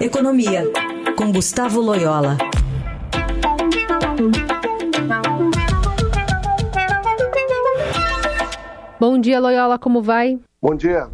Economia, com Gustavo Loyola. Bom dia, Loyola, como vai? Bom dia.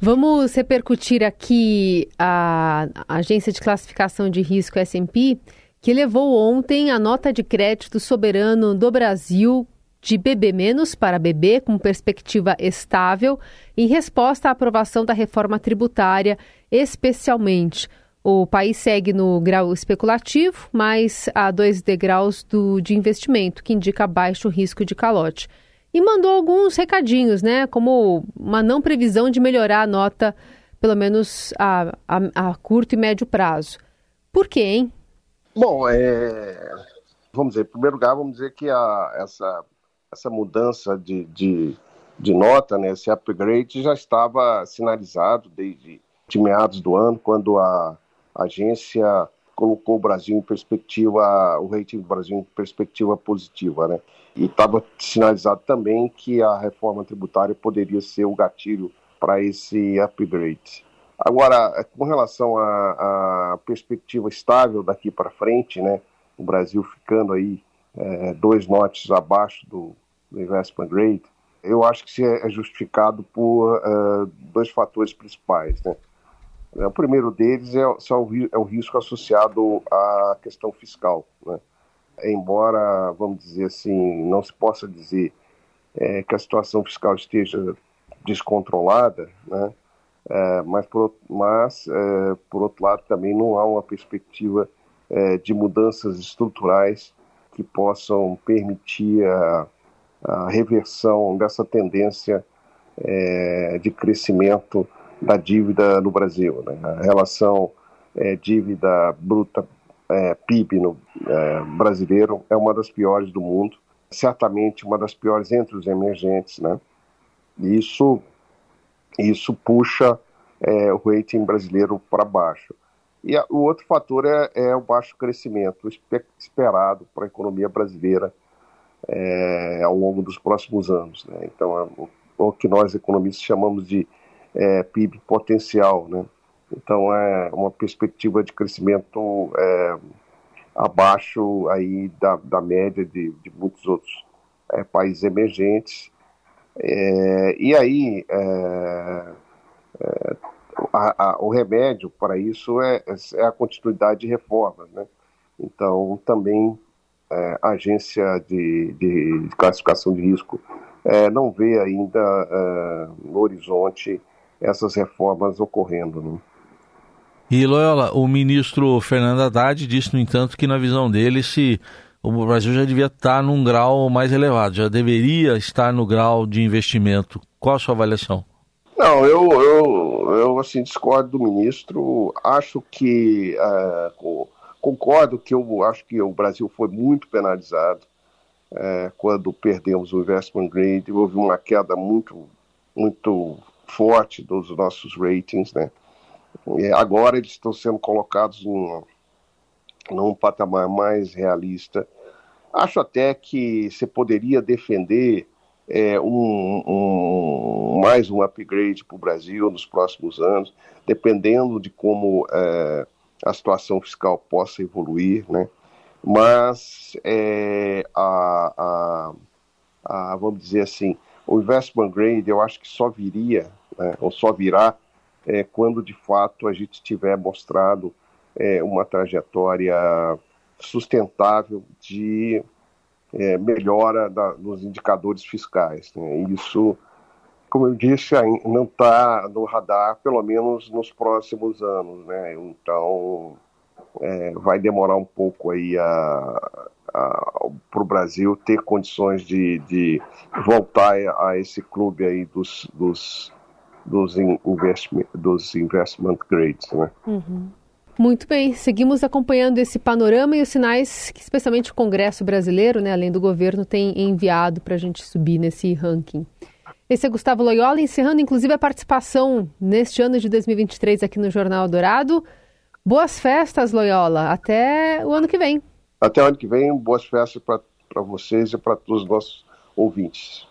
Vamos repercutir aqui a agência de classificação de risco S&P, que elevou ontem a nota de crédito soberano do Brasil de BB- para BB, com perspectiva estável, em resposta à aprovação da reforma tributária, especialmente. O país segue no grau especulativo, mas a dois degraus do, de investimento, que indica baixo risco de calote. E mandou alguns recadinhos, né? Como uma não previsão de melhorar a nota, pelo menos a, a, a curto e médio prazo. Por quê, hein? Bom, é... vamos dizer, em primeiro lugar, vamos dizer que a, essa essa mudança de, de, de, nota, né, esse upgrade, já estava sinalizado desde de meados do ano, quando a agência colocou o Brasil em perspectiva, o rating do Brasil em perspectiva positiva, né? E estava sinalizado também que a reforma tributária poderia ser o gatilho para esse upgrade. Agora, com relação à perspectiva estável daqui para frente, né? O Brasil ficando aí é, dois notes abaixo do, do, investment grade, eu acho que isso é justificado por uh, dois fatores principais. Né? O primeiro deles é, é, o risco associado à questão fiscal. Né? Embora, vamos dizer assim, não se possa dizer é, que a situação fiscal esteja descontrolada, né? É, mas, por, mas é, por outro lado, também não há uma perspectiva é, de mudanças estruturais que possam permitir a, a reversão dessa tendência é, de crescimento da dívida no Brasil. Né? A relação é, dívida bruta é, PIB no, é, brasileiro é uma das piores do mundo, certamente uma das piores entre os emergentes. Né? isso, isso puxa é, o rating brasileiro para baixo. E a, o outro fator é, é, o baixo crescimento esperado para a economia brasileira é, ao longo dos próximos anos. Né? Então, é o, o, que nós economistas chamamos de é, PIB potencial. Né? Então, é uma perspectiva de crescimento é, abaixo aí da, da média de, de muitos outros é, países emergentes. e aí, a, a, o remédio para isso é, é, a continuidade de reformas. Né? Então, também é, a agência de, de, classificação de risco é, não vê ainda é, no horizonte essas reformas ocorrendo. Né? E Loyola, o ministro Fernando Haddad disse, no entanto, que na visão dele, se o Brasil já devia estar num grau mais elevado, já deveria estar no grau de investimento. Qual a sua avaliação? Não, eu, eu, eu assim, discordo do ministro. Acho que, uh, concordo que eu acho que o Brasil foi muito penalizado uh, quando perdemos o investment grade. Houve uma queda muito, muito forte dos nossos ratings, né? E agora eles estão sendo colocados num, num patamar mais realista. Acho até que você poderia defender é, um, um, mais um upgrade para o Brasil nos próximos anos, dependendo de como é, a situação fiscal possa evoluir, né? Mas é, a, a, a, vamos dizer assim, o investment grade eu acho que só viria, né, ou só virá, é, quando de fato a gente tiver mostrado é, uma trajetória sustentável de é, melhora da, nos indicadores fiscais. Né? Isso, como eu disse, não está no radar, pelo menos nos próximos anos. Né? Então, é, vai demorar um pouco aí para o Brasil ter condições de, de voltar a esse clube aí dos, dos, dos, investment, dos investment grades. Né? Uhum. Muito bem, seguimos acompanhando esse panorama e os sinais que, especialmente o Congresso brasileiro, né, além do governo, tem enviado para a gente subir nesse ranking. Esse é Gustavo Loyola, encerrando inclusive a participação neste ano de 2023 aqui no Jornal Dourado. Boas festas, Loyola. Até o ano que vem. Até o ano que vem, boas festas para vocês e para todos os nossos ouvintes.